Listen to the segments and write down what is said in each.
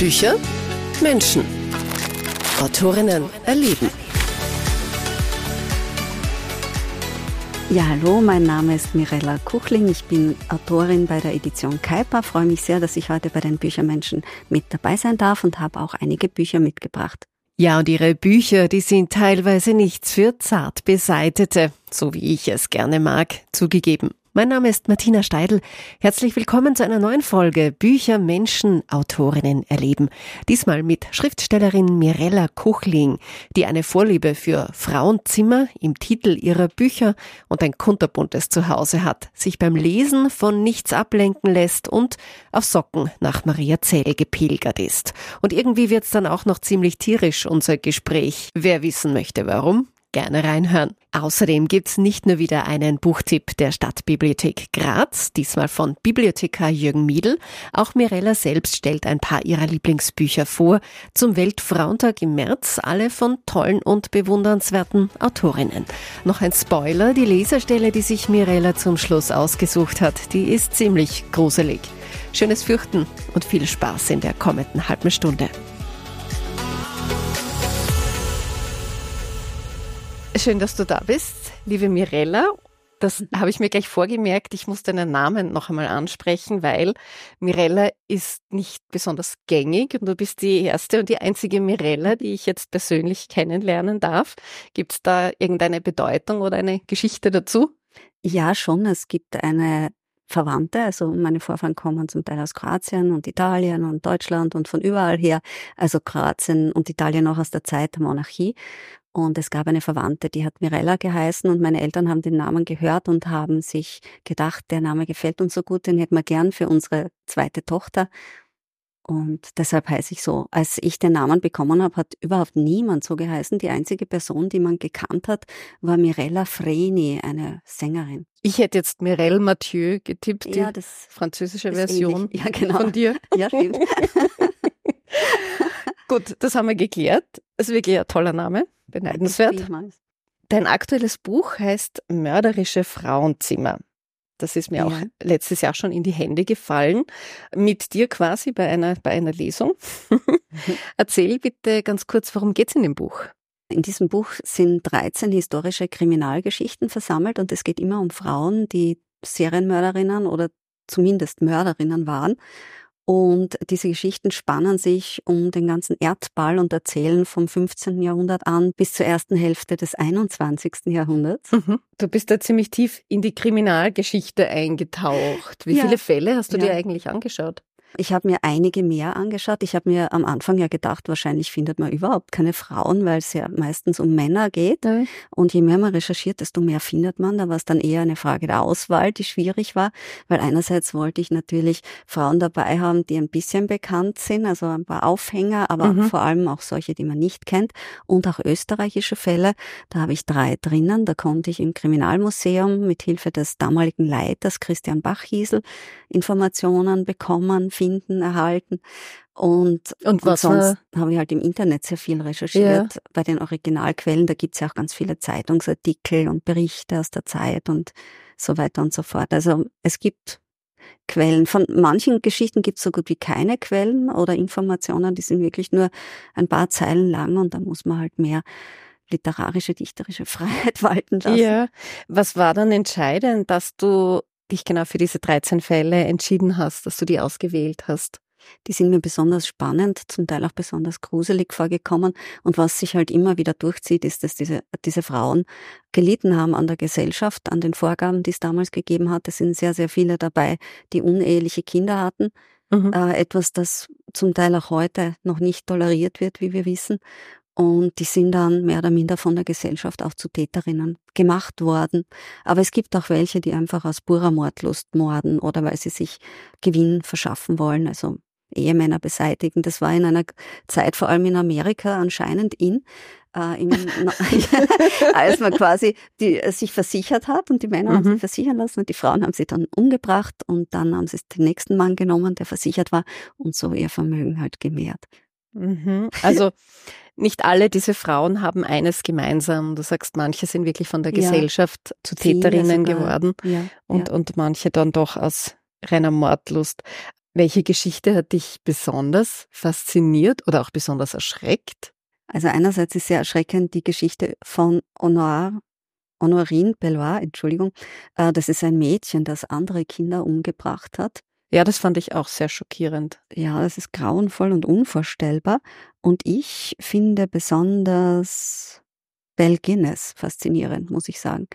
Bücher, Menschen. Autorinnen erleben. Ja, hallo, mein Name ist Mirella Kuchling. Ich bin Autorin bei der Edition Kuiper. Freue mich sehr, dass ich heute bei den Büchermenschen mit dabei sein darf und habe auch einige Bücher mitgebracht. Ja, und Ihre Bücher, die sind teilweise nichts für zart beseitete, so wie ich es gerne mag, zugegeben. Mein Name ist Martina Steidl. Herzlich willkommen zu einer neuen Folge Bücher, Menschen, Autorinnen erleben. Diesmal mit Schriftstellerin Mirella Kuchling, die eine Vorliebe für Frauenzimmer im Titel ihrer Bücher und ein kunterbuntes Zuhause hat, sich beim Lesen von nichts ablenken lässt und auf Socken nach Maria Zell gepilgert ist. Und irgendwie wird's dann auch noch ziemlich tierisch, unser Gespräch. Wer wissen möchte, warum? Gerne reinhören. Außerdem gibt's nicht nur wieder einen Buchtipp der Stadtbibliothek Graz, diesmal von Bibliothekar Jürgen Miedl. Auch Mirella selbst stellt ein paar ihrer Lieblingsbücher vor. Zum Weltfrauentag im März, alle von tollen und bewundernswerten Autorinnen. Noch ein Spoiler, die Leserstelle, die sich Mirella zum Schluss ausgesucht hat, die ist ziemlich gruselig. Schönes Fürchten und viel Spaß in der kommenden halben Stunde. Schön, dass du da bist, liebe Mirella. Das habe ich mir gleich vorgemerkt. Ich muss deinen Namen noch einmal ansprechen, weil Mirella ist nicht besonders gängig und du bist die erste und die einzige Mirella, die ich jetzt persönlich kennenlernen darf. Gibt es da irgendeine Bedeutung oder eine Geschichte dazu? Ja, schon. Es gibt eine Verwandte, also meine Vorfahren kommen zum Teil aus Kroatien und Italien und Deutschland und von überall her, also Kroatien und Italien auch aus der Zeit der Monarchie. Und es gab eine Verwandte, die hat Mirella geheißen und meine Eltern haben den Namen gehört und haben sich gedacht, der Name gefällt uns so gut, den hätten wir gern für unsere zweite Tochter. Und deshalb heiße ich so. Als ich den Namen bekommen habe, hat überhaupt niemand so geheißen. Die einzige Person, die man gekannt hat, war Mirella Freni, eine Sängerin. Ich hätte jetzt Mirelle Mathieu getippt, die ja, das französische Version ja, genau. von dir. Ja, stimmt. Gut, das haben wir geklärt. Das ist wirklich ein toller Name. Beneidenswert. Dein aktuelles Buch heißt Mörderische Frauenzimmer. Das ist mir ja. auch letztes Jahr schon in die Hände gefallen. Mit dir quasi bei einer, bei einer Lesung. Erzähl bitte ganz kurz, worum geht's in dem Buch? In diesem Buch sind 13 historische Kriminalgeschichten versammelt und es geht immer um Frauen, die Serienmörderinnen oder zumindest Mörderinnen waren und diese Geschichten spannen sich um den ganzen Erdball und erzählen vom 15. Jahrhundert an bis zur ersten Hälfte des 21. Jahrhunderts. Mhm. Du bist da ziemlich tief in die Kriminalgeschichte eingetaucht. Wie ja. viele Fälle hast du ja. dir eigentlich angeschaut? Ich habe mir einige mehr angeschaut. Ich habe mir am Anfang ja gedacht, wahrscheinlich findet man überhaupt keine Frauen, weil es ja meistens um Männer geht. Ja. Und je mehr man recherchiert, desto mehr findet man. Da war es dann eher eine Frage der Auswahl, die schwierig war, weil einerseits wollte ich natürlich Frauen dabei haben, die ein bisschen bekannt sind, also ein paar Aufhänger, aber mhm. vor allem auch solche, die man nicht kennt und auch österreichische Fälle. Da habe ich drei drinnen. Da konnte ich im Kriminalmuseum mit Hilfe des damaligen Leiters Christian Bachhiesel Informationen bekommen finden, erhalten. Und, und, und sonst habe ich halt im Internet sehr viel recherchiert. Ja. Bei den Originalquellen, da gibt's ja auch ganz viele Zeitungsartikel und Berichte aus der Zeit und so weiter und so fort. Also es gibt Quellen. Von manchen Geschichten gibt es so gut wie keine Quellen oder Informationen, die sind wirklich nur ein paar Zeilen lang und da muss man halt mehr literarische, dichterische Freiheit walten lassen. Ja. Was war dann entscheidend, dass du dich genau für diese 13 Fälle entschieden hast, dass du die ausgewählt hast? Die sind mir besonders spannend, zum Teil auch besonders gruselig vorgekommen. Und was sich halt immer wieder durchzieht, ist, dass diese, diese Frauen gelitten haben an der Gesellschaft, an den Vorgaben, die es damals gegeben hat. Es sind sehr, sehr viele dabei, die uneheliche Kinder hatten. Mhm. Äh, etwas, das zum Teil auch heute noch nicht toleriert wird, wie wir wissen. Und die sind dann mehr oder minder von der Gesellschaft auch zu Täterinnen gemacht worden. Aber es gibt auch welche, die einfach aus purer Mordlust morden oder weil sie sich Gewinn verschaffen wollen, also Ehemänner beseitigen. Das war in einer Zeit, vor allem in Amerika, anscheinend in, äh, im, als man quasi die, äh, sich versichert hat und die Männer mhm. haben sich versichern lassen und die Frauen haben sie dann umgebracht und dann haben sie den nächsten Mann genommen, der versichert war und so ihr Vermögen halt gemehrt. Mhm. Also nicht alle diese Frauen haben eines gemeinsam. Du sagst, manche sind wirklich von der ja. Gesellschaft zu Täterinnen geworden ja. und, ja. und manche dann doch aus reiner Mordlust. Welche Geschichte hat dich besonders fasziniert oder auch besonders erschreckt? Also einerseits ist sehr erschreckend die Geschichte von Honor, Honorine Bellois, Entschuldigung. Äh, das ist ein Mädchen, das andere Kinder umgebracht hat. Ja, das fand ich auch sehr schockierend. Ja, das ist grauenvoll und unvorstellbar. Und ich finde besonders Belle Guinness faszinierend, muss ich sagen.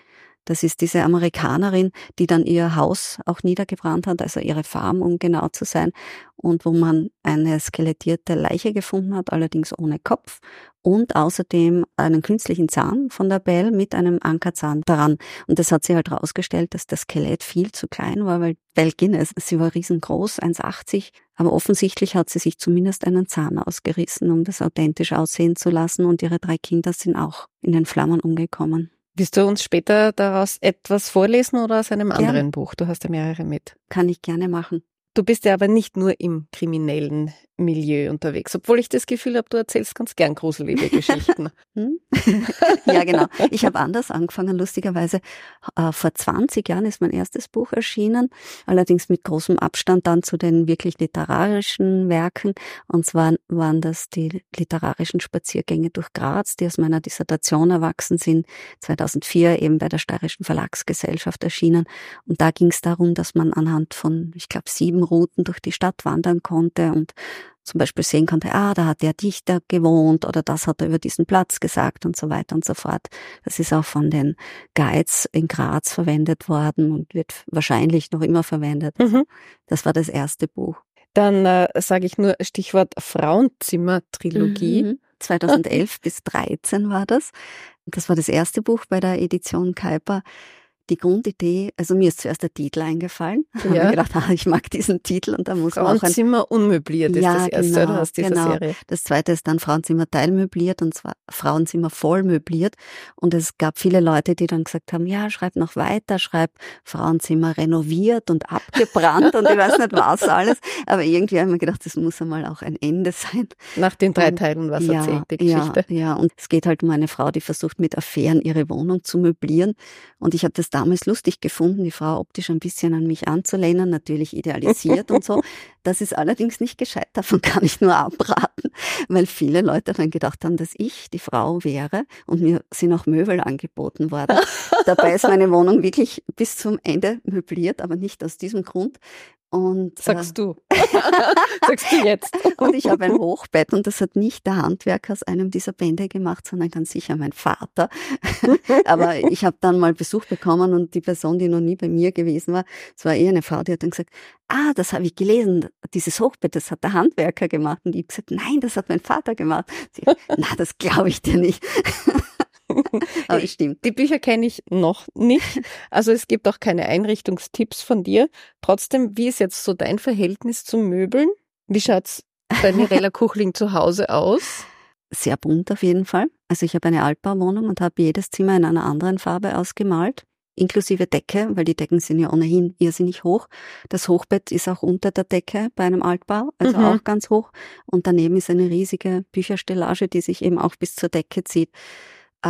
Das ist diese Amerikanerin, die dann ihr Haus auch niedergebrannt hat, also ihre Farm, um genau zu sein, und wo man eine skelettierte Leiche gefunden hat, allerdings ohne Kopf und außerdem einen künstlichen Zahn von der Belle mit einem Ankerzahn daran. Und das hat sie halt herausgestellt, dass das Skelett viel zu klein war, weil Belle Guinness, sie war riesengroß, 1,80, aber offensichtlich hat sie sich zumindest einen Zahn ausgerissen, um das authentisch aussehen zu lassen und ihre drei Kinder sind auch in den Flammen umgekommen. Willst du uns später daraus etwas vorlesen oder aus einem anderen Gerne. Buch? Du hast ja mehrere mit. Kann ich gerne machen. Du bist ja aber nicht nur im kriminellen Milieu unterwegs, obwohl ich das Gefühl habe, du erzählst ganz gern gruselige Geschichten. Hm? ja, genau. Ich habe anders angefangen, lustigerweise. Äh, vor 20 Jahren ist mein erstes Buch erschienen, allerdings mit großem Abstand dann zu den wirklich literarischen Werken. Und zwar waren das die literarischen Spaziergänge durch Graz, die aus meiner Dissertation erwachsen sind, 2004 eben bei der Steirischen Verlagsgesellschaft erschienen. Und da ging es darum, dass man anhand von, ich glaube, sieben Routen durch die Stadt wandern konnte und zum Beispiel sehen konnte, ah, da hat der Dichter gewohnt oder das hat er über diesen Platz gesagt und so weiter und so fort. Das ist auch von den Guides in Graz verwendet worden und wird wahrscheinlich noch immer verwendet. Mhm. Das war das erste Buch. Dann äh, sage ich nur Stichwort Frauenzimmer-Trilogie. Mhm. 2011 bis 13 war das. Das war das erste Buch bei der Edition Kuiper die Grundidee, also mir ist zuerst der Titel eingefallen. Ja. Ich habe gedacht, ah, ich mag diesen Titel und da muss man auch ein Frauenzimmer unmöbliert ist ja, das erste genau, aus dieser genau. Serie. Das zweite ist dann Frauenzimmer teilmöbliert und zwar Frauenzimmer voll möbliert und es gab viele Leute, die dann gesagt haben, ja, schreib noch weiter, schreib Frauenzimmer renoviert und abgebrannt und ich weiß nicht was alles, aber irgendwie haben wir gedacht, das muss einmal auch ein Ende sein. Nach den drei Teilen was ja, erzählt, die Geschichte. Ja, ja, und es geht halt um eine Frau, die versucht mit Affären ihre Wohnung zu möblieren und ich habe das damals lustig gefunden, die Frau optisch ein bisschen an mich anzulehnen, natürlich idealisiert und so. Das ist allerdings nicht gescheit, davon kann ich nur abraten, weil viele Leute dann gedacht haben, dass ich die Frau wäre und mir sind auch Möbel angeboten worden. Dabei ist meine Wohnung wirklich bis zum Ende möbliert, aber nicht aus diesem Grund, und, Sagst äh, du. Sagst du jetzt. und ich habe ein Hochbett und das hat nicht der Handwerker aus einem dieser Bände gemacht, sondern ganz sicher mein Vater. Aber ich habe dann mal Besuch bekommen und die Person, die noch nie bei mir gewesen war, es war eher eine Frau, die hat dann gesagt, ah, das habe ich gelesen, dieses Hochbett, das hat der Handwerker gemacht. Und ich habe gesagt, nein, das hat mein Vater gemacht. Sie, na, das glaube ich dir nicht. Aber stimmt. Die Bücher kenne ich noch nicht. Also es gibt auch keine Einrichtungstipps von dir. Trotzdem, wie ist jetzt so dein Verhältnis zu Möbeln? Wie schaut's bei Mirella Kuchling zu Hause aus? Sehr bunt auf jeden Fall. Also ich habe eine Altbauwohnung und habe jedes Zimmer in einer anderen Farbe ausgemalt inklusive Decke, weil die Decken sind ja ohnehin irrsinnig hoch. Das Hochbett ist auch unter der Decke bei einem Altbau, also mhm. auch ganz hoch. Und daneben ist eine riesige Bücherstellage, die sich eben auch bis zur Decke zieht.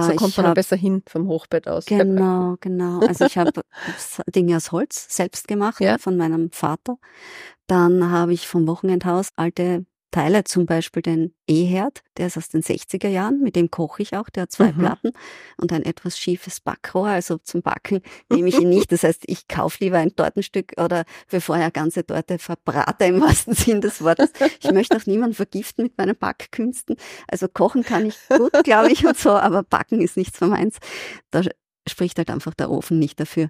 So äh, kommt man hab, besser hin vom Hochbett aus. Genau, genau. Also ich habe Dinge aus Holz selbst gemacht ja. von meinem Vater. Dann habe ich vom Wochenendhaus alte Teile, zum Beispiel den E-Herd, der ist aus den 60er Jahren, mit dem koche ich auch, der hat zwei mhm. Platten und ein etwas schiefes Backrohr, also zum Backen nehme ich ihn nicht. Das heißt, ich kaufe lieber ein Tortenstück oder bevor er ganze Torte verbrate im wahrsten Sinn des Wortes. Ich möchte auch niemanden vergiften mit meinen Backkünsten. Also kochen kann ich gut, glaube ich, und so, aber backen ist nichts von meins. Da spricht halt einfach der Ofen nicht dafür.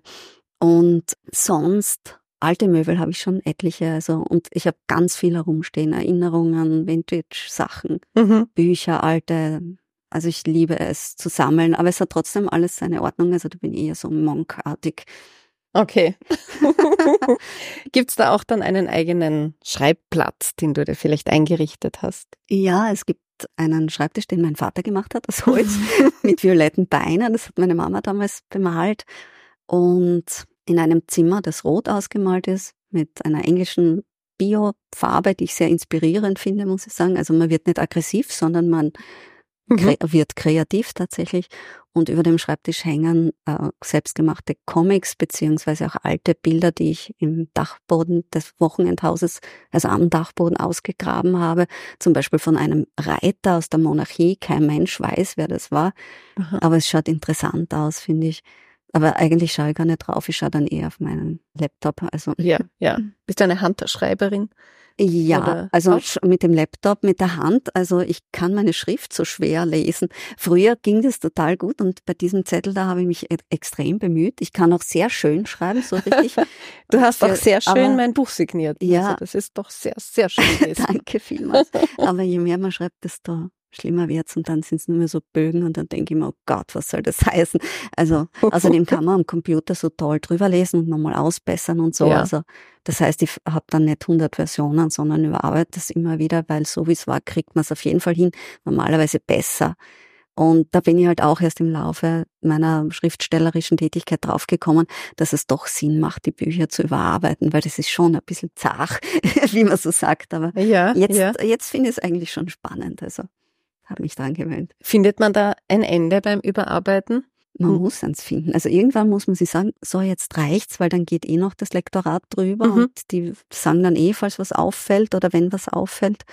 Und sonst alte Möbel habe ich schon etliche, also und ich habe ganz viel herumstehen, Erinnerungen, Vintage-Sachen, mhm. Bücher, alte. Also ich liebe es zu sammeln, aber es hat trotzdem alles seine Ordnung. Also da bin ich eher so monkartig. Okay. Gibt's da auch dann einen eigenen Schreibplatz, den du dir vielleicht eingerichtet hast? Ja, es gibt einen Schreibtisch, den mein Vater gemacht hat aus Holz mit violetten Beinen. Das hat meine Mama damals bemalt. Und in einem Zimmer, das rot ausgemalt ist, mit einer englischen Bio-Farbe, die ich sehr inspirierend finde, muss ich sagen. Also man wird nicht aggressiv, sondern man mhm. wird kreativ tatsächlich und über dem Schreibtisch hängen äh, selbstgemachte Comics beziehungsweise auch alte Bilder, die ich im Dachboden des Wochenendhauses, also am Dachboden ausgegraben habe, zum Beispiel von einem Reiter aus der Monarchie. Kein Mensch weiß, wer das war, Aha. aber es schaut interessant aus, finde ich. Aber eigentlich schaue ich gar nicht drauf, ich schaue dann eher auf meinen Laptop. Also ja, ja. Bist du eine Handschreiberin? Ja, Oder also mit dem Laptop, mit der Hand. Also ich kann meine Schrift so schwer lesen. Früher ging das total gut und bei diesem Zettel da habe ich mich e-, extrem bemüht. Ich kann auch sehr schön schreiben, so richtig. du hast auch sehr schön mein Buch signiert. Ja. Also das ist doch sehr, sehr schön. Danke vielmals. Aber je mehr man schreibt, desto schlimmer wird's und dann sind es nur mehr so Bögen und dann denke ich mir, oh Gott, was soll das heißen? Also außerdem kann man am Computer so toll drüber lesen und nochmal ausbessern und so. Ja. Also das heißt, ich habe dann nicht 100 Versionen, sondern überarbeite das immer wieder, weil so wie es war, kriegt man es auf jeden Fall hin, normalerweise besser. Und da bin ich halt auch erst im Laufe meiner schriftstellerischen Tätigkeit draufgekommen, dass es doch Sinn macht, die Bücher zu überarbeiten, weil das ist schon ein bisschen zart, wie man so sagt. Aber ja, jetzt, ja. jetzt finde ich es eigentlich schon spannend. Also habe mich dran gewöhnt. Findet man da ein Ende beim Überarbeiten? Man hm. muss eins finden. Also irgendwann muss man sich sagen, so jetzt reicht's, weil dann geht eh noch das Lektorat drüber mhm. und die sagen dann eh, falls was auffällt oder wenn was auffällt.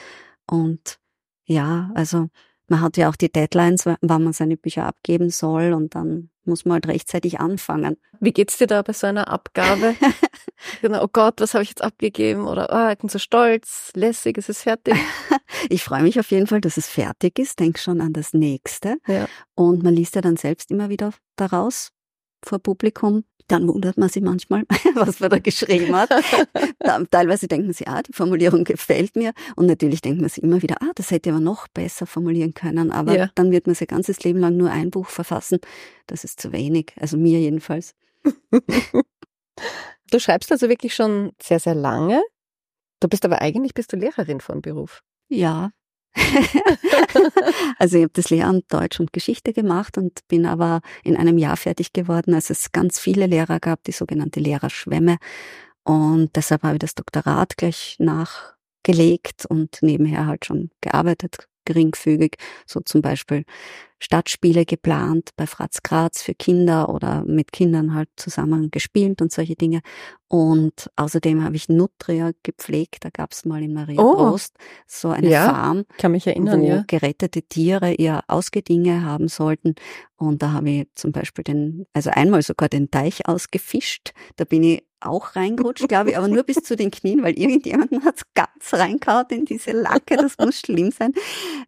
Und ja, also man hat ja auch die Deadlines, wann man seine Bücher abgeben soll und dann muss man halt rechtzeitig anfangen. Wie geht's dir da bei so einer Abgabe? genau, oh Gott, was habe ich jetzt abgegeben? Oder oh, ich bin so stolz, lässig, es ist fertig. ich freue mich auf jeden Fall, dass es fertig ist, denk schon an das nächste. Ja. Und man liest ja dann selbst immer wieder daraus vor Publikum dann wundert man sich manchmal, was man da geschrieben hat. Teilweise denkt man sich, ah, die Formulierung gefällt mir. Und natürlich denkt man sich immer wieder, ah, das hätte man noch besser formulieren können. Aber ja. dann wird man sein ganzes Leben lang nur ein Buch verfassen. Das ist zu wenig. Also mir jedenfalls. du schreibst also wirklich schon sehr, sehr lange. Du bist aber eigentlich bist du Lehrerin von Beruf. Ja, also ich habe das Lehramt Deutsch und Geschichte gemacht und bin aber in einem Jahr fertig geworden, als es ganz viele Lehrer gab, die sogenannte Lehrerschwemme. Und deshalb habe ich das Doktorat gleich nachgelegt und nebenher halt schon gearbeitet, geringfügig, so zum Beispiel Stadtspiele geplant bei Fratz Graz für Kinder oder mit Kindern halt zusammen gespielt und solche Dinge. Und außerdem habe ich Nutria gepflegt. Da gab es mal in Maria oh, Prost so eine ja, Farm, kann mich erinnern, wo ja. gerettete Tiere ihr Ausgedinge haben sollten. Und da habe ich zum Beispiel den, also einmal sogar den Teich ausgefischt. Da bin ich auch reingerutscht, glaube ich, aber nur bis zu den Knien, weil irgendjemanden hat's ganz reingehauen in diese Lacke, das muss schlimm sein.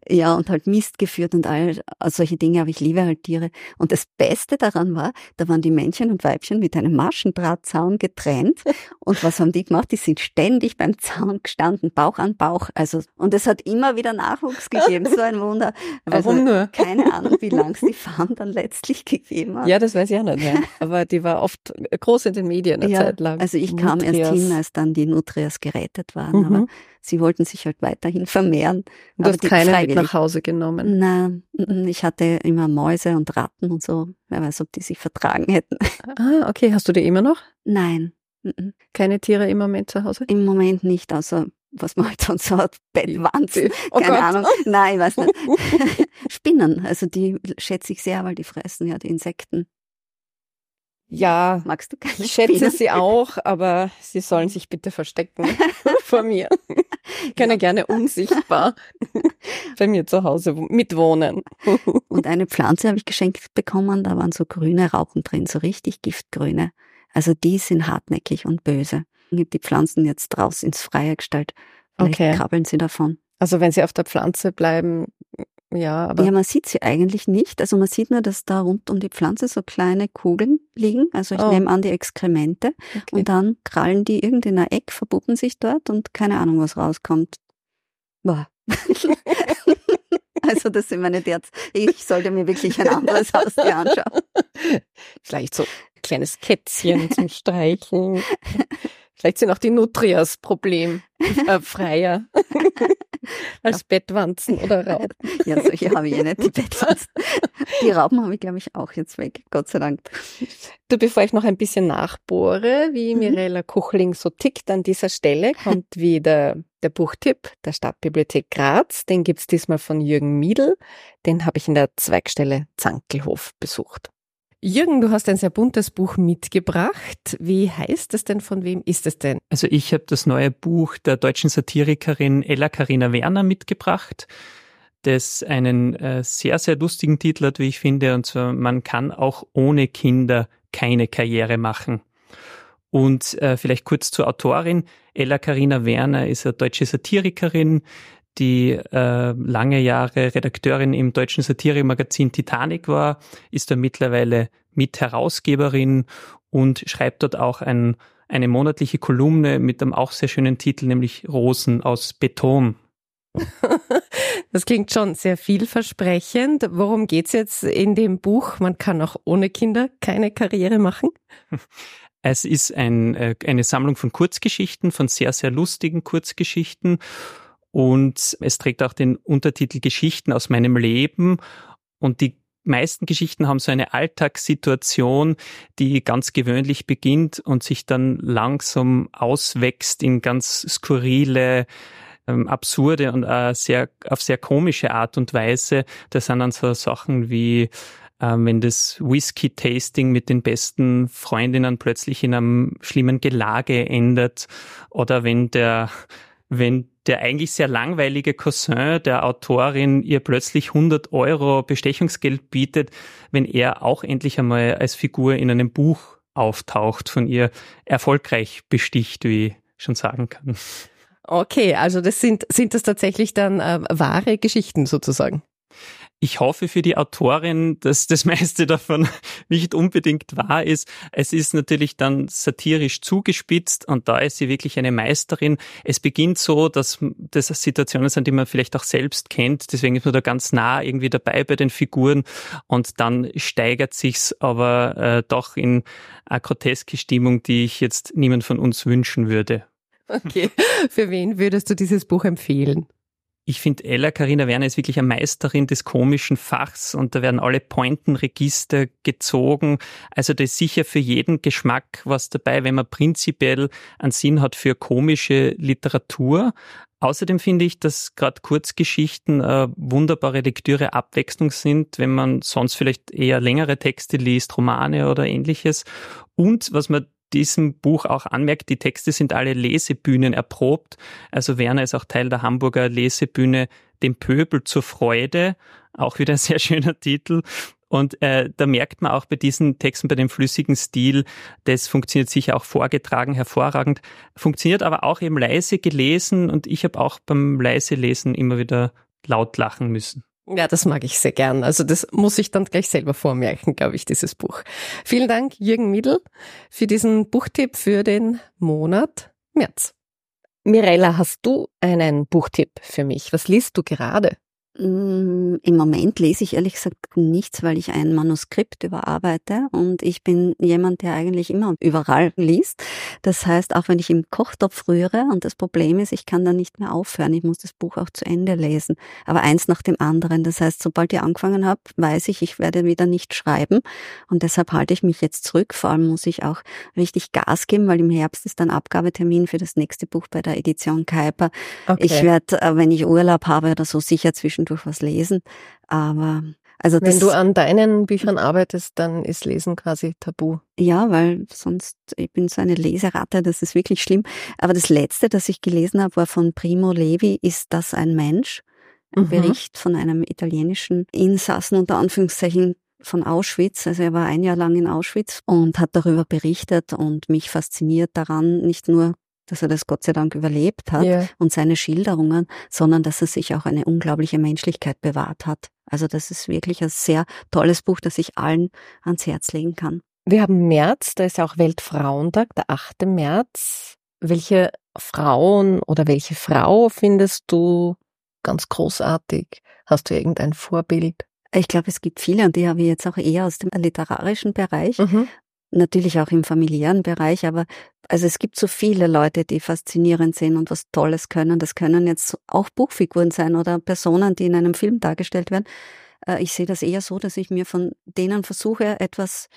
Ja, und halt Mist geführt und all also solche Dinge, aber ich liebe halt Tiere. Und das Beste daran war, da waren die Männchen und Weibchen mit einem Maschendrahtzaun getrennt. Und was haben die gemacht? Die sind ständig beim Zaun gestanden, Bauch an Bauch. Also, und es hat immer wieder Nachwuchs gegeben, so ein Wunder. Also, Warum nur? Keine Ahnung, wie lang es die Farm dann letztlich gegeben hat. Ja, das weiß ich auch nicht mehr. Aber die war oft groß in den Medien eine ja, Zeit lang. Also ich kam Nutrias. erst hin, als dann die Nutrias gerettet waren. Mhm. Aber sie wollten sich halt weiterhin vermehren. Du hast keine mit nach Hause genommen? Nein, ich hatte immer Mäuse und Ratten und so. Wer weiß, ob die sich vertragen hätten. Ah, okay. Hast du die immer noch? Nein. Keine Tiere immer mit zu Hause? Im Moment nicht, außer was man halt sonst so hat, Bettwanzen, oh keine Gott. Ahnung. Nein, ich weiß nicht. Spinnen, also die schätze ich sehr, weil die fressen ja die Insekten. Ja, magst du keine Ich schätze Spinnen? sie auch, aber sie sollen sich bitte verstecken vor mir. Kann ja. gerne unsichtbar bei mir zu Hause mitwohnen. Und eine Pflanze habe ich geschenkt bekommen, da waren so grüne Raupen drin, so richtig giftgrüne. Also die sind hartnäckig und böse. Ich habe die Pflanzen jetzt draußen ins Freie gestellt. Vielleicht okay. krabbeln sie davon. Also wenn sie auf der Pflanze bleiben, ja, aber. Ja, man sieht sie eigentlich nicht. Also man sieht nur, dass da rund um die Pflanze so kleine Kugeln liegen. Also ich oh. nehme an die Exkremente. Okay. Und dann krallen die irgendwie in ein Eck, verpuppen sich dort und keine Ahnung, was rauskommt. Boah. also das sind meine Derz. Ich sollte mir wirklich ein anderes Haustier anschauen. Vielleicht so ein kleines Kätzchen zum Streicheln. Vielleicht sind auch die Nutrias Problem äh, freier als ja. Bettwanzen oder Raupen. Ja, solche habe ich ja nicht, die Bettwanzen. Die Raupen habe ich, glaube ich, auch jetzt weg, Gott sei Dank. Du, bevor ich noch ein bisschen nachbohre, wie mhm. Mirella Kuchling so tickt an dieser Stelle, kommt wieder Der Buchtipp der Stadtbibliothek Graz, den gibt's diesmal von Jürgen Miedl. Den habe ich in der Zweigstelle Zankelhof besucht. Jürgen, du hast ein sehr buntes Buch mitgebracht. Wie heißt es denn? Von wem ist es denn? Also ich habe das neue Buch der deutschen Satirikerin Ella Karina Werner mitgebracht, das einen äh, sehr, sehr lustigen Titel hat, wie ich finde, und zwar Man kann auch ohne Kinder keine Karriere machen. Und äh, vielleicht kurz zur Autorin. Ella Karina Werner ist eine deutsche Satirikerin, die äh, lange Jahre Redakteurin im deutschen Satiremagazin Titanic war, ist da mittlerweile Mitherausgeberin und schreibt dort auch ein, eine monatliche Kolumne mit einem auch sehr schönen Titel, nämlich Rosen aus Beton. Das klingt schon sehr vielversprechend. Worum geht's jetzt in dem Buch? Man kann auch ohne Kinder keine Karriere machen. Es ist ein, äh, eine Sammlung von Kurzgeschichten, von sehr, sehr lustigen Kurzgeschichten und es trägt auch den Untertitel Geschichten aus meinem Leben. Und die meisten Geschichten haben so eine Alltagssituation, die ganz gewöhnlich beginnt und sich dann langsam auswächst in ganz skurrile, ähm, absurde und äh, sehr, auf sehr komische Art und Weise. Das sind dann so Sachen wie, ähm, wenn das Whisky-Tasting mit den besten Freundinnen plötzlich in einem schlimmen Gelage endet oder wenn der, wenn der eigentlich sehr langweilige Cousin der Autorin ihr plötzlich 100 Euro Bestechungsgeld bietet, wenn er auch endlich einmal als Figur in einem Buch auftaucht, von ihr erfolgreich besticht, wie ich schon sagen kann. Okay, also das sind, sind das tatsächlich dann äh, wahre Geschichten sozusagen? Ich hoffe für die Autorin, dass das meiste davon nicht unbedingt wahr ist. Es ist natürlich dann satirisch zugespitzt und da ist sie wirklich eine Meisterin. Es beginnt so, dass das Situationen sind, die man vielleicht auch selbst kennt. Deswegen ist man da ganz nah irgendwie dabei bei den Figuren und dann steigert sich's aber äh, doch in eine groteske Stimmung, die ich jetzt niemand von uns wünschen würde. Okay. Für wen würdest du dieses Buch empfehlen? Ich finde, Ella Karina Werner ist wirklich eine Meisterin des komischen Fachs und da werden alle Pointenregister gezogen. Also da ist sicher für jeden Geschmack was dabei, wenn man prinzipiell einen Sinn hat für komische Literatur. Außerdem finde ich, dass gerade Kurzgeschichten äh, wunderbare Lektüre Abwechslung sind, wenn man sonst vielleicht eher längere Texte liest, Romane oder ähnliches. Und was man diesem Buch auch anmerkt, die Texte sind alle Lesebühnen erprobt. Also Werner ist auch Teil der Hamburger Lesebühne Dem Pöbel zur Freude. Auch wieder ein sehr schöner Titel. Und äh, da merkt man auch bei diesen Texten, bei dem flüssigen Stil, das funktioniert sicher auch vorgetragen, hervorragend, funktioniert aber auch eben leise gelesen und ich habe auch beim leise Lesen immer wieder laut lachen müssen. Ja, das mag ich sehr gern. Also das muss ich dann gleich selber vormerken, glaube ich, dieses Buch. Vielen Dank, Jürgen Miedl, für diesen Buchtipp für den Monat März. Mirella, hast du einen Buchtipp für mich? Was liest du gerade? Mm, Im Moment lese ich ehrlich gesagt nichts, weil ich ein Manuskript überarbeite und ich bin jemand, der eigentlich immer überall liest. Das heißt, auch wenn ich im Kochtopf rühre und das Problem ist, ich kann dann nicht mehr aufhören, ich muss das Buch auch zu Ende lesen, aber eins nach dem anderen. Das heißt, sobald ich angefangen habe, weiß ich, ich werde wieder nicht schreiben und deshalb halte ich mich jetzt zurück. Vor allem muss ich auch richtig Gas geben, weil im Herbst ist dann Abgabetermin für das nächste Buch bei der Edition Kuiper. Okay. Ich werde, äh, wenn ich Urlaub habe oder so, sicher zwischen zwischendurch was lesen. Aber also Wenn du an deinen Büchern arbeitest, dann ist Lesen quasi tabu. Ja, weil sonst, ich bin so eine Leseratte, das ist wirklich schlimm. Aber das letzte, das ich gelesen habe, war von Primo Levi, Ist das ein Mensch? Ein mhm. Bericht von einem italienischen Insassen unter Anführungszeichen von Auschwitz. Also er war ein Jahr lang in Auschwitz und hat darüber berichtet und mich fasziniert daran, nicht nur dass er das Gott sei Dank überlebt hat yeah. und seine Schilderungen, sondern dass er sich auch eine unglaubliche Menschlichkeit bewahrt hat. Also das ist wirklich ein sehr tolles Buch, das ich allen ans Herz legen kann. Wir haben März, da ist ja auch Weltfrauentag, der 8. März. Welche Frauen oder welche Frau findest du ganz großartig? Hast du irgendein Vorbild? Ich glaube, es gibt viele und die habe ich jetzt auch eher aus dem literarischen Bereich. Mhm natürlich auch im familiären Bereich, aber also es gibt so viele Leute, die faszinierend sind und was Tolles können. Das können jetzt auch Buchfiguren sein oder Personen, die in einem Film dargestellt werden. Äh, ich sehe das eher so, dass ich mir von denen versuche, etwas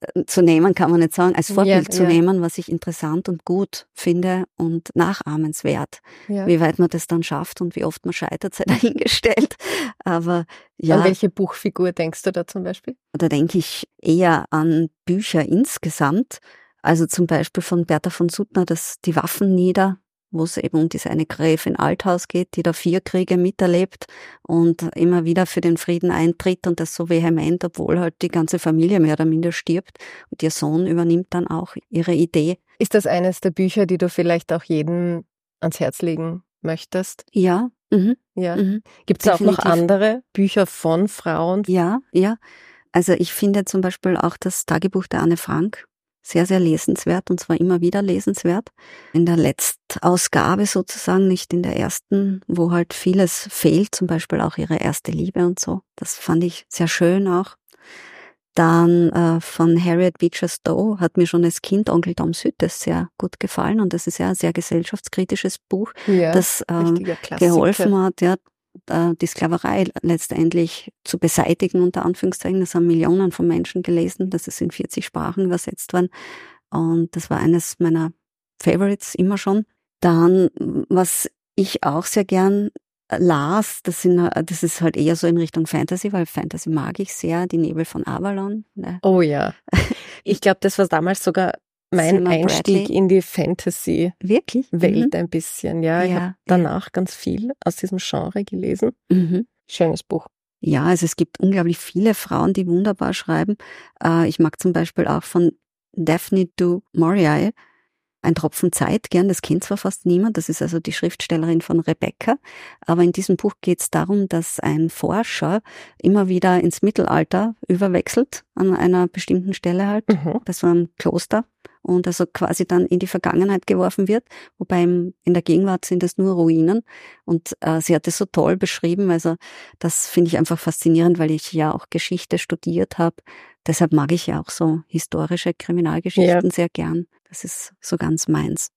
äh, zu nehmen, kann man nicht sagen, als Vorbild ja, zu ja. nehmen, was ich interessant und gut finde und nachahmenswert. Ja. Wie weit man das dann schafft und wie oft man scheitert, sei dahingestellt. Aber ja. An welche Buchfigur denkst du da zum Beispiel? Da denke ich eher an Bücher insgesamt. Also zum Beispiel von Bertha von Suttner, das Die Waffen nieder, wo es eben um diese eine Gräfin Althaus geht, die da vier Kriege miterlebt und immer wieder für den Frieden eintritt und das so vehement, obwohl halt die ganze Familie mehr oder minder stirbt. Und ihr Sohn übernimmt dann auch ihre Idee. Ist das eines der Bücher, die du vielleicht auch jedem ans Herz legen möchtest? Ja. Mhm. Ja. Mhm. Gibt es auch noch andere Bücher von Frauen? Ja, ja. Also ich finde zum Beispiel auch das Tagebuch der Anne Frank sehr, sehr lesenswert und zwar immer wieder lesenswert. In der Letztausgabe sozusagen, nicht in der ersten, wo halt vieles fehlt, zum Beispiel auch ihre erste Liebe und so. Das fand ich sehr schön auch. Dann äh, von Harriet Beecher Stowe hat mir schon als Kind Onkel Tom Südtes sehr gut gefallen und das ist ja ein sehr gesellschaftskritisches Buch, ja, das äh, geholfen hat, ja, äh, die Sklaverei letztendlich zu beseitigen, unter Anführungszeichen. Das haben Millionen von Menschen gelesen. Das ist in 40 Sprachen übersetzt worden. Und das war eines meiner Favorites immer schon. Dann, was ich auch sehr gern las, das, sind, das ist halt eher so in Richtung Fantasy, weil Fantasy mag ich sehr, die Nebel von Avalon. Ne? Oh ja. Ich glaube, das war damals sogar mein Sima Einstieg Bradley. in die Fantasy Wirklich? Welt mhm. ein bisschen. Ja, ich habe danach ja. ganz viel aus diesem Genre gelesen. Mhm. Schönes Buch. Ja, also es gibt unglaublich viele Frauen, die wunderbar schreiben. Äh, ich mag zum Beispiel auch von Daphne du Maurier ein Tropfen Zeit, gern, das kennt zwar fast niemand, das ist also die Schriftstellerin von Rebecca, aber in diesem Buch geht es darum, dass ein Forscher immer wieder ins Mittelalter überwechselt, an einer bestimmten Stelle halt, mhm. bei so einem Kloster, und also quasi dann in die Vergangenheit geworfen wird, wobei in der Gegenwart sind es nur Ruinen. Und äh, sie hat es so toll beschrieben, also das finde ich einfach faszinierend, weil ich ja auch Geschichte studiert habe. Deshalb mag ich ja auch so historische Kriminalgeschichten ja. sehr gern. Das ist so ganz meins.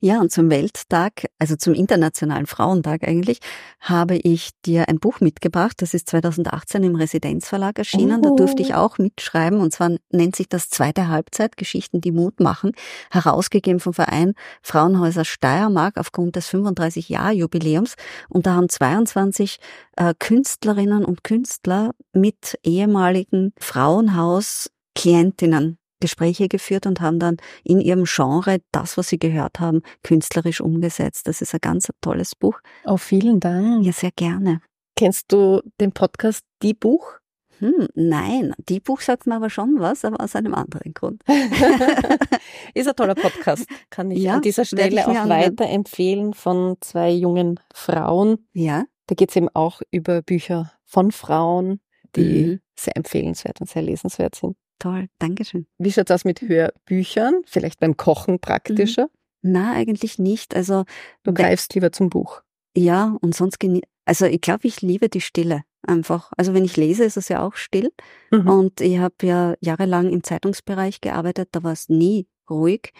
Ja, und zum Welttag, also zum Internationalen Frauentag eigentlich, habe ich dir ein Buch mitgebracht. Das ist 2018 im Residenzverlag erschienen. Oh. Da durfte ich oh. auch mitschreiben. Und zwar nennt sich das Zweite Halbzeit, Geschichten, die Mut machen. Herausgegeben vom Verein Frauenhäuser Steiermark aufgrund des 35-Jahr-Jubiläums. Und da haben 22 äh, Künstlerinnen und Künstler mit ehemaligen Frauenhaus-Klientinnen Gespräche geführt und haben dann in ihrem Genre das, was sie gehört haben, künstlerisch umgesetzt. Das ist ein ganz tolles Buch. Oh, vielen Dank. Ja, sehr gerne. Kennst du den Podcast Die Buch? Hm, nein, die Buch sagt mir aber schon was, aber aus einem anderen Grund. ist ein toller Podcast, kann ich ja, an dieser Stelle auch weiterempfehlen von zwei jungen Frauen. Ja. Da geht es eben auch über Bücher von Frauen, die mhm. sehr empfehlenswert und sehr lesenswert sind. Toll, Dankeschön. Wie schaut's aus mit Hörbüchern? Vielleicht beim Kochen praktischer? Mhm. Na, eigentlich nicht. Also du greifst lieber zum Buch. Ja, und sonst also ich glaube, ich liebe die Stille einfach. Also wenn ich lese, ist es ja auch still. Mhm. Und ich habe ja jahrelang im Zeitungsbereich gearbeitet, da war es nie ruhig.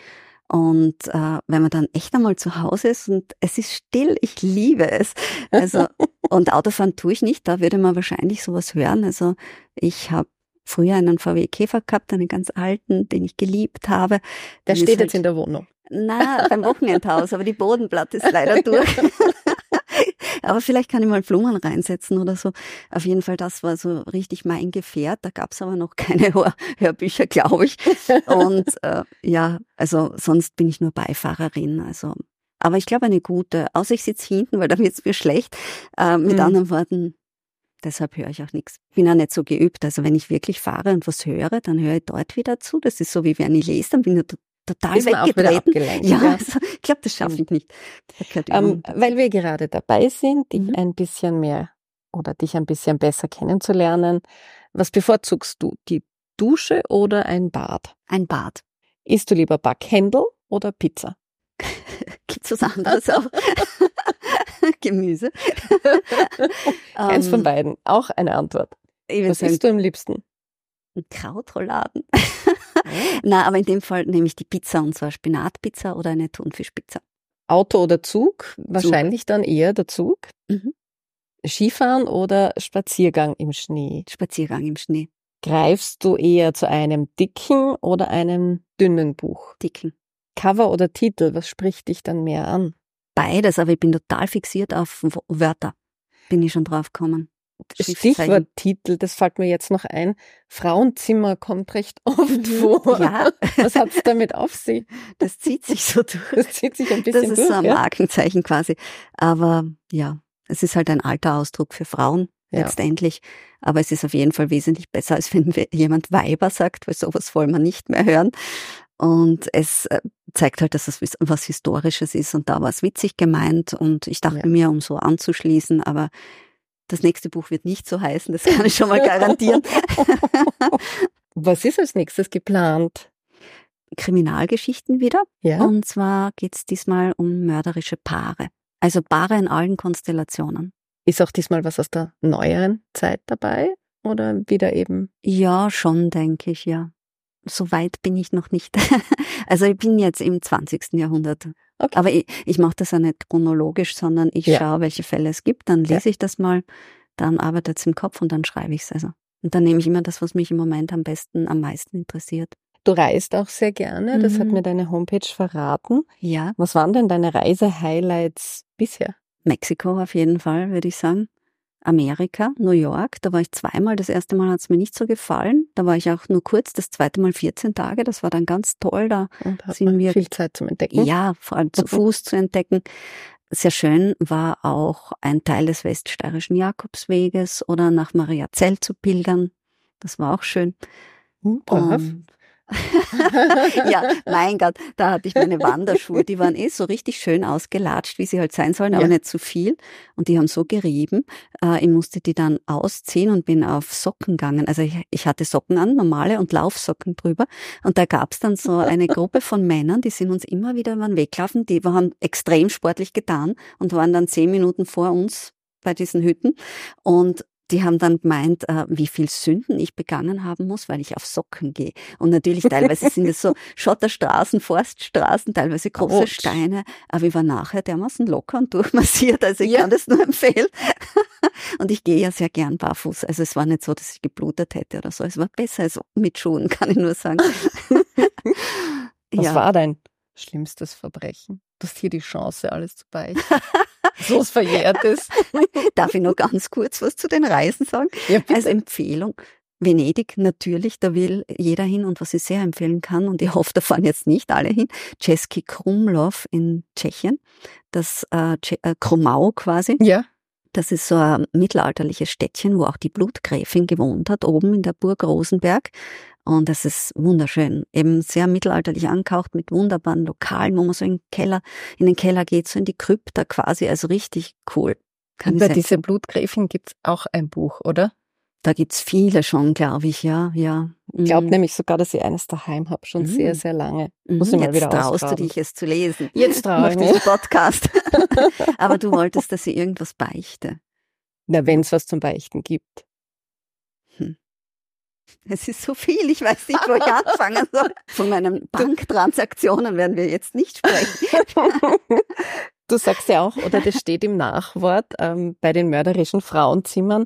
Und äh, wenn man dann echt einmal zu Hause ist und es ist still, ich liebe es. Also und Autofahren tue ich nicht, da würde man wahrscheinlich sowas hören. Also ich habe früher einen VW Käfer gehabt, einen ganz alten, den ich geliebt habe. Der steht jetzt halt, in der Wohnung. Na, beim Wochenendhaus, aber die Bodenplatte ist leider durch. aber vielleicht kann ich mal Blumen reinsetzen oder so. Auf jeden Fall, das war so richtig mein Gefährt. Da gab's aber noch keine Hör Hörbücher, glaube ich. Und äh, ja, also sonst bin ich nur Beifahrerin. Also aber ich glaube eine gute, außer ich sitze hinten, weil da wird's mir schlecht. Äh, mit mhm. anderen Worten, Deshalb höre ich auch nichts. Ich bin auch nicht so geübt. Also wenn ich wirklich fahre und was höre, dann höre ich dort wieder zu. Das ist so, wie wenn ich lese, dann bin ich total ist weggetreten. ja, ja. Also, ich glaube, das schaffe ich nicht. Ähm, weil wir gerade dabei sind, dich mhm. ein bisschen mehr oder dich ein bisschen besser kennenzulernen. Was bevorzugst du? Die Dusche oder ein Bad? Ein Bad. Isst du lieber Backhändel oder Pizza? Gibt's was anderes auch? Gemüse. Eins von ähm, beiden. Auch eine Antwort. Was isst du am liebsten? Krautrouladen. Na, aber in dem Fall nehme ich die Pizza und zwar Spinatpizza oder eine Thunfischpizza. Auto oder Zug? Wahrscheinlich Zug. dann eher der Zug. Mhm. Skifahren oder Spaziergang im Schnee? Spaziergang im Schnee. Greifst du eher zu einem dicken oder einem dünnen Buch? Dicken. Cover oder Titel, was spricht dich dann mehr an? Beides, aber ich bin total fixiert auf Wörter. Bin ich schon drauf gekommen. Stichwort Titel, das fällt mir jetzt noch ein. Frauenzimmer kommt recht oft vor. Ja. Was hat es damit auf sich? Das zieht sich so durch. Das zieht sich ein bisschen durch. Das ist durch, so ein ja? Markenzeichen quasi. Aber ja, es ist halt ein alter Ausdruck für Frauen ja. letztendlich. Aber es ist auf jeden Fall wesentlich besser, als wenn jemand Weiber sagt, weil sowas wollen wir nicht mehr hören. Und es äh, zeigt halt, dass es was Historisches ist und da war es witzig gemeint und ich dachte ja. mir, um so anzuschließen, aber das nächste Buch wird nicht so heißen, das kann ich schon mal garantieren. Was ist als nächstes geplant? Kriminalgeschichten wieder. Ja. Und zwar geht es diesmal um mörderische Paare. Also Paare in allen Konstellationen. Ist auch diesmal was aus der neueren Zeit dabei? Oder wieder eben? Ja, schon, denke ich, ja. So weit bin ich noch nicht. also ich bin jetzt im 20. Jahrhundert. Okay. Aber ich, ich mache das ja nicht chronologisch, sondern ich ja. schaue, welche Fälle es gibt, dann lese ja. ich das mal, dann arbeitet es im Kopf und dann schreibe ich es also. Und dann nehme ich immer das, was mich im Moment am besten, am meisten interessiert. Du reist auch sehr gerne, das mhm. hat mir deine Homepage verraten. Ja. Was waren denn deine Reise-Highlights bisher? Mexiko auf jeden Fall, würde ich sagen. Amerika, New York, da war ich zweimal. Das erste Mal hat es mir nicht so gefallen. Da war ich auch nur kurz, das zweite Mal 14 Tage. Das war dann ganz toll. Da Und sind wir viel Zeit zum Entdecken. Ja, vor allem zu Fuß zu entdecken. Sehr schön war auch ein Teil des weststeirischen Jakobsweges oder nach Mariazell zu pilgern. Das war auch schön. Hm, Und ja, mein Gott, da hatte ich meine Wanderschuhe, die waren eh so richtig schön ausgelatscht, wie sie halt sein sollen, aber ja. nicht zu viel. Und die haben so gerieben. Äh, ich musste die dann ausziehen und bin auf Socken gegangen. Also ich, ich hatte Socken an, normale und Laufsocken drüber. Und da gab's dann so eine Gruppe von Männern, die sind uns immer wieder über den Weg gelaufen. Die waren extrem sportlich getan und waren dann zehn Minuten vor uns bei diesen Hütten. Und die haben dann gemeint, äh, wie viel Sünden ich begangen haben muss, weil ich auf Socken gehe. Und natürlich teilweise sind es so Schotterstraßen, Forststraßen, teilweise große Rutsch. Steine. Aber ich war nachher dermaßen locker und durchmassiert, also ich ja. kann das nur empfehlen. und ich gehe ja sehr gern barfuß. Also es war nicht so, dass ich geblutet hätte oder so. Es war besser als mit Schuhen, kann ich nur sagen. Was ja. war dein schlimmstes Verbrechen? Du hast hier die Chance, alles zu beichten. so was Verjährtes. Darf ich noch ganz kurz was zu den Reisen sagen? Ja, Als Empfehlung. Venedig, natürlich, da will jeder hin und was ich sehr empfehlen kann, und ich hoffe, da fahren jetzt nicht alle hin, Český Krumlov in Tschechien, das äh, äh, Krumau quasi. Ja. Das ist so ein mittelalterliches Städtchen, wo auch die Blutgräfin gewohnt hat, oben in der Burg Rosenberg. Und das ist wunderschön. Eben sehr mittelalterlich angehaucht mit wunderbaren Lokalen, wo man so in den Keller, in den Keller geht, so in die Krypta quasi. Also richtig cool. Kann Über diese Blutgräfin gibt's auch ein Buch, oder? Da gibt's viele schon, glaube ich, ja, ja. Ich glaube mhm. nämlich sogar, dass ich eines daheim habe, schon mhm. sehr, sehr lange. Muss ich mal Jetzt wieder traust du dich, es zu lesen. Jetzt traue ich mich. Podcast. Aber du wolltest, dass ich irgendwas beichte. Na, wenn es was zum Beichten gibt. Es ist so viel, ich weiß nicht, wo ich anfangen soll. Von meinen Banktransaktionen werden wir jetzt nicht sprechen. Du sagst ja auch, oder das steht im Nachwort ähm, bei den mörderischen Frauenzimmern,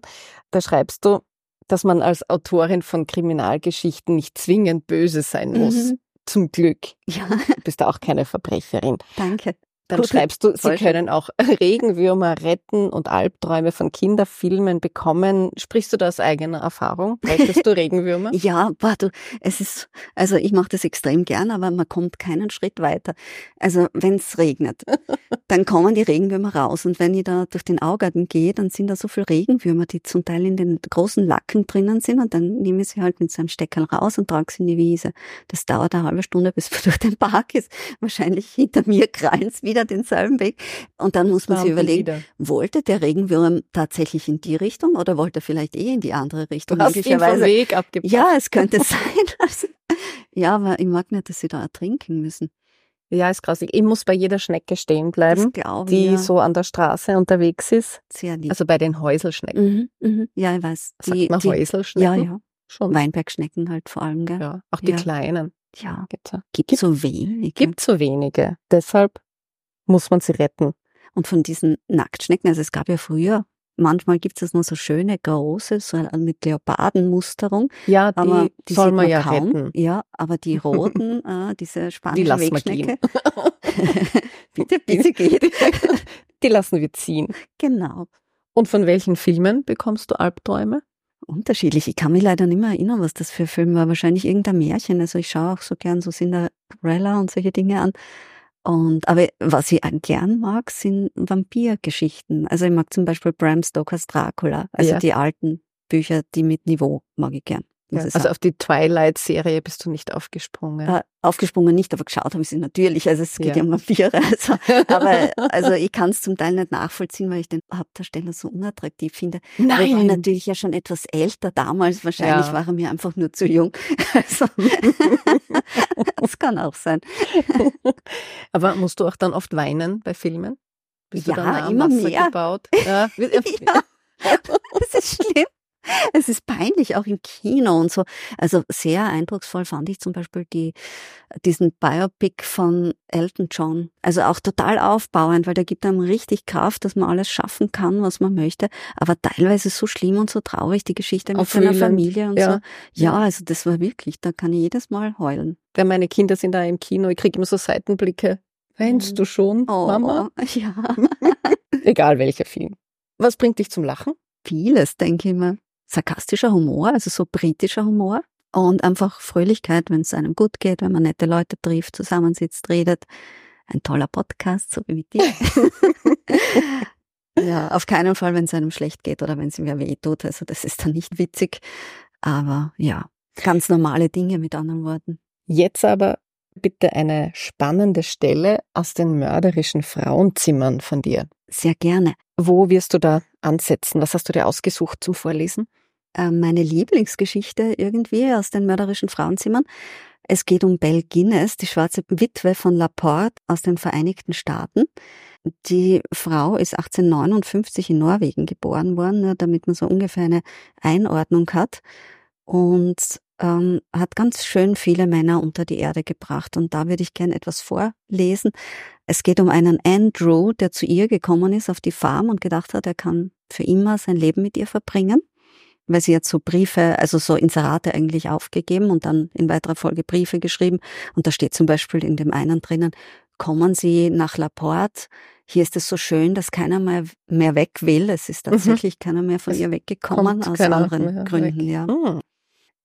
da schreibst du, dass man als Autorin von Kriminalgeschichten nicht zwingend böse sein muss. Mhm. Zum Glück. Ja. Du bist auch keine Verbrecherin. Danke. Dann schreibst du, sie können auch Regenwürmer retten und Albträume von Kinderfilmen bekommen. Sprichst du da aus eigener Erfahrung? Rettest du Regenwürmer? ja, boah, du, es ist, also ich mache das extrem gern, aber man kommt keinen Schritt weiter. Also wenn es regnet, dann kommen die Regenwürmer raus und wenn ich da durch den Augarten gehe, dann sind da so viele Regenwürmer, die zum Teil in den großen Lacken drinnen sind und dann nehme ich sie halt mit so einem Steckerl raus und trage sie in die Wiese. Das dauert eine halbe Stunde, bis man durch den Park ist. Wahrscheinlich hinter mir krallen wieder wieder denselben Weg. Und dann muss man sich überlegen, wieder. wollte der Regenwurm tatsächlich in die Richtung oder wollte er vielleicht eh in die andere Richtung? Du hast ihn vom Weg abgebracht. Ja, es könnte sein. Also, ja, aber ich mag nicht, dass sie da ertrinken müssen. Ja, ist grausig. Ich muss bei jeder Schnecke stehen bleiben, die ja. so an der Straße unterwegs ist. Sehr lieb. Also bei den Häuselschnecken. Mhm, mhm. Ja, ich weiß. Die, Sagt man die, Häuselschnecken? Ja, ja. Schon. Weinbergschnecken halt vor allem, gell? Ja, auch die ja. kleinen. Ja. Gibt's, gibt so wenige. Gibt so wenige. Deshalb muss man sie retten. Und von diesen Nacktschnecken, also es gab ja früher manchmal gibt es nur so schöne große, so mit Leopardenmusterung. Ja, die, aber die soll man ja kaum. retten. Ja, aber die roten, äh, diese spanische die lassen Wegschnecke. bitte, bitte geht. die lassen wir ziehen. Genau. Und von welchen Filmen bekommst du Albträume? Unterschiedlich. Ich kann mich leider nicht mehr erinnern, was das für ein Film war. Wahrscheinlich irgendein Märchen. Also ich schaue auch so gern so Cinderella und solche Dinge an. Und, aber was ich gern mag, sind Vampirgeschichten. Also ich mag zum Beispiel Bram Stokers Dracula. Also ja. die alten Bücher, die mit Niveau mag ich gern. Ja, also auf die Twilight-Serie bist du nicht aufgesprungen? Äh, aufgesprungen nicht, aber geschaut habe ich sie natürlich. Also es geht ja, um Vampire. Also, aber also ich kann es zum Teil nicht nachvollziehen, weil ich den Hauptdarsteller so unattraktiv finde. Nein. Aber ich war natürlich ja schon etwas älter damals. Wahrscheinlich ja. war er mir einfach nur zu jung. Also, das kann auch sein. aber musst du auch dann oft weinen bei Filmen? Bist ja, du dann immer Wasser mehr. gebaut? Ja. ja. Das ist schlimm. Es ist peinlich, auch im Kino und so. Also sehr eindrucksvoll fand ich zum Beispiel die, diesen Biopic von Elton John. Also auch total aufbauend, weil der gibt einem richtig Kraft, dass man alles schaffen kann, was man möchte. Aber teilweise so schlimm und so traurig, die Geschichte mit seiner Familie und ja. so. Ja, also das war wirklich, da kann ich jedes Mal heulen. Ja, meine Kinder sind da im Kino, ich kriege immer so Seitenblicke. Weinst du schon, oh, Mama? Ja. Egal welcher Film. Was bringt dich zum Lachen? Vieles, denke ich mir sarkastischer Humor, also so britischer Humor und einfach Fröhlichkeit, wenn es einem gut geht, wenn man nette Leute trifft, zusammensitzt, redet. Ein toller Podcast, so wie mit dir. ja, auf keinen Fall, wenn es einem schlecht geht oder wenn es mir weh tut. Also das ist dann nicht witzig. Aber ja, ganz normale Dinge mit anderen Worten. Jetzt aber bitte eine spannende Stelle aus den mörderischen Frauenzimmern von dir. Sehr gerne. Wo wirst du da ansetzen? Was hast du dir ausgesucht zum Vorlesen? Äh, meine Lieblingsgeschichte irgendwie aus den mörderischen Frauenzimmern. Es geht um Belle Guinness, die schwarze Witwe von Laporte aus den Vereinigten Staaten. Die Frau ist 1859 in Norwegen geboren worden, damit man so ungefähr eine Einordnung hat. Und ähm, hat ganz schön viele Männer unter die Erde gebracht. Und da würde ich gerne etwas vorlesen. Es geht um einen Andrew, der zu ihr gekommen ist auf die Farm und gedacht hat, er kann für immer sein Leben mit ihr verbringen weil sie hat so Briefe, also so Inserate eigentlich aufgegeben und dann in weiterer Folge Briefe geschrieben. Und da steht zum Beispiel in dem einen drinnen, kommen Sie nach Laporte. Hier ist es so schön, dass keiner mehr, mehr weg will. Es ist mhm. tatsächlich mhm. keiner mehr von es ihr weggekommen, aus anderen Gründen, weg. ja. Mhm.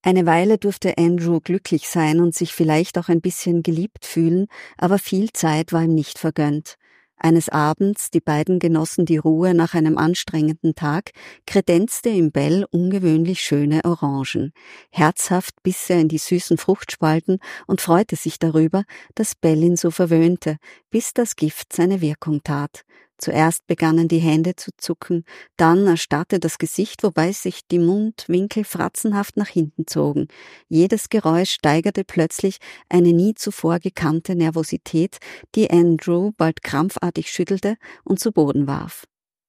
Eine Weile durfte Andrew glücklich sein und sich vielleicht auch ein bisschen geliebt fühlen, aber viel Zeit war ihm nicht vergönnt. Eines Abends, die beiden genossen die Ruhe nach einem anstrengenden Tag, kredenzte im Bell ungewöhnlich schöne Orangen. Herzhaft biss er in die süßen Fruchtspalten und freute sich darüber, dass Bell ihn so verwöhnte, bis das Gift seine Wirkung tat. Zuerst begannen die Hände zu zucken, dann erstarrte das Gesicht, wobei sich die Mundwinkel fratzenhaft nach hinten zogen. Jedes Geräusch steigerte plötzlich eine nie zuvor gekannte Nervosität, die Andrew bald krampfartig schüttelte und zu Boden warf.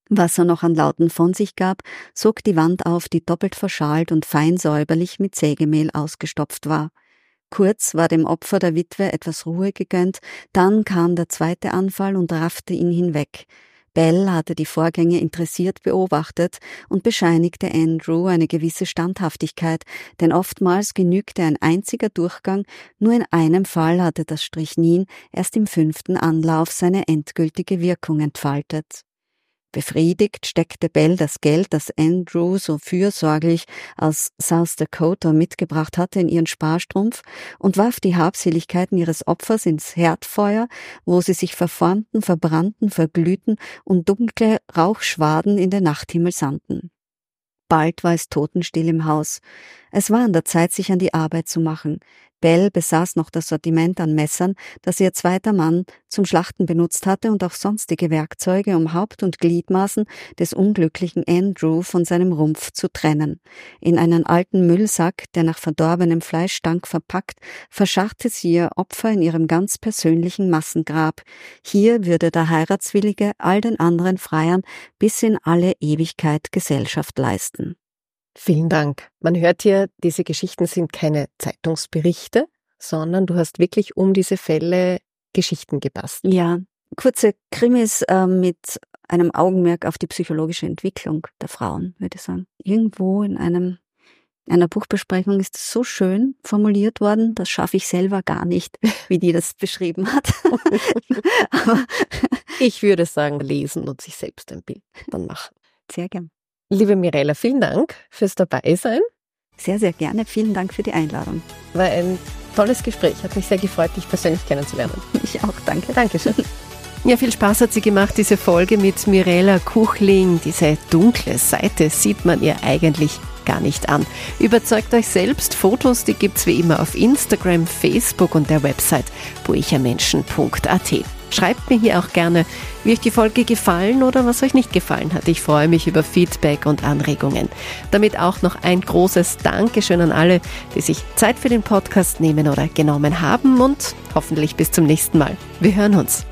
Was er noch an Lauten von sich gab, sog die Wand auf, die doppelt verschalt und fein säuberlich mit Sägemehl ausgestopft war. Kurz war dem Opfer der Witwe etwas Ruhe gegönnt, dann kam der zweite Anfall und raffte ihn hinweg. Bell hatte die Vorgänge interessiert beobachtet und bescheinigte Andrew eine gewisse Standhaftigkeit, denn oftmals genügte ein einziger Durchgang, nur in einem Fall hatte das Strichnin erst im fünften Anlauf seine endgültige Wirkung entfaltet. Befriedigt steckte Bell das Geld, das Andrew so fürsorglich aus South Dakota mitgebracht hatte, in ihren Sparstrumpf und warf die Habseligkeiten ihres Opfers ins Herdfeuer, wo sie sich verformten, verbrannten, verglühten und dunkle Rauchschwaden in den Nachthimmel sandten. Bald war es totenstill im Haus. Es war an der Zeit, sich an die Arbeit zu machen. Bell besaß noch das Sortiment an Messern, das ihr zweiter Mann zum Schlachten benutzt hatte und auch sonstige Werkzeuge, um Haupt und Gliedmaßen des unglücklichen Andrew von seinem Rumpf zu trennen. In einen alten Müllsack, der nach verdorbenem Fleisch stank, verpackt, verscharrte sie ihr Opfer in ihrem ganz persönlichen Massengrab. Hier würde der Heiratswillige all den anderen Freiern bis in alle Ewigkeit Gesellschaft leisten. Vielen Dank. Man hört hier, diese Geschichten sind keine Zeitungsberichte, sondern du hast wirklich um diese Fälle Geschichten gebastelt. Ja, kurze Krimis äh, mit einem Augenmerk auf die psychologische Entwicklung der Frauen, würde ich sagen. Irgendwo in einem in einer Buchbesprechung ist es so schön formuliert worden, das schaffe ich selber gar nicht, wie die das beschrieben hat. Aber ich würde sagen, lesen und sich selbst ein Bild dann machen. Sehr gern. Liebe Mirella, vielen Dank fürs Dabeisein. Sehr, sehr gerne. Vielen Dank für die Einladung. War ein tolles Gespräch. Hat mich sehr gefreut, dich persönlich kennenzulernen. Ich auch. Danke. Dankeschön. Ja, viel Spaß hat sie gemacht, diese Folge mit Mirella Kuchling. Diese dunkle Seite sieht man ihr eigentlich gar nicht an. Überzeugt euch selbst. Fotos, die gibt's wie immer auf Instagram, Facebook und der Website buichermenschen.at. Schreibt mir hier auch gerne, wie euch die Folge gefallen oder was euch nicht gefallen hat. Ich freue mich über Feedback und Anregungen. Damit auch noch ein großes Dankeschön an alle, die sich Zeit für den Podcast nehmen oder genommen haben und hoffentlich bis zum nächsten Mal. Wir hören uns.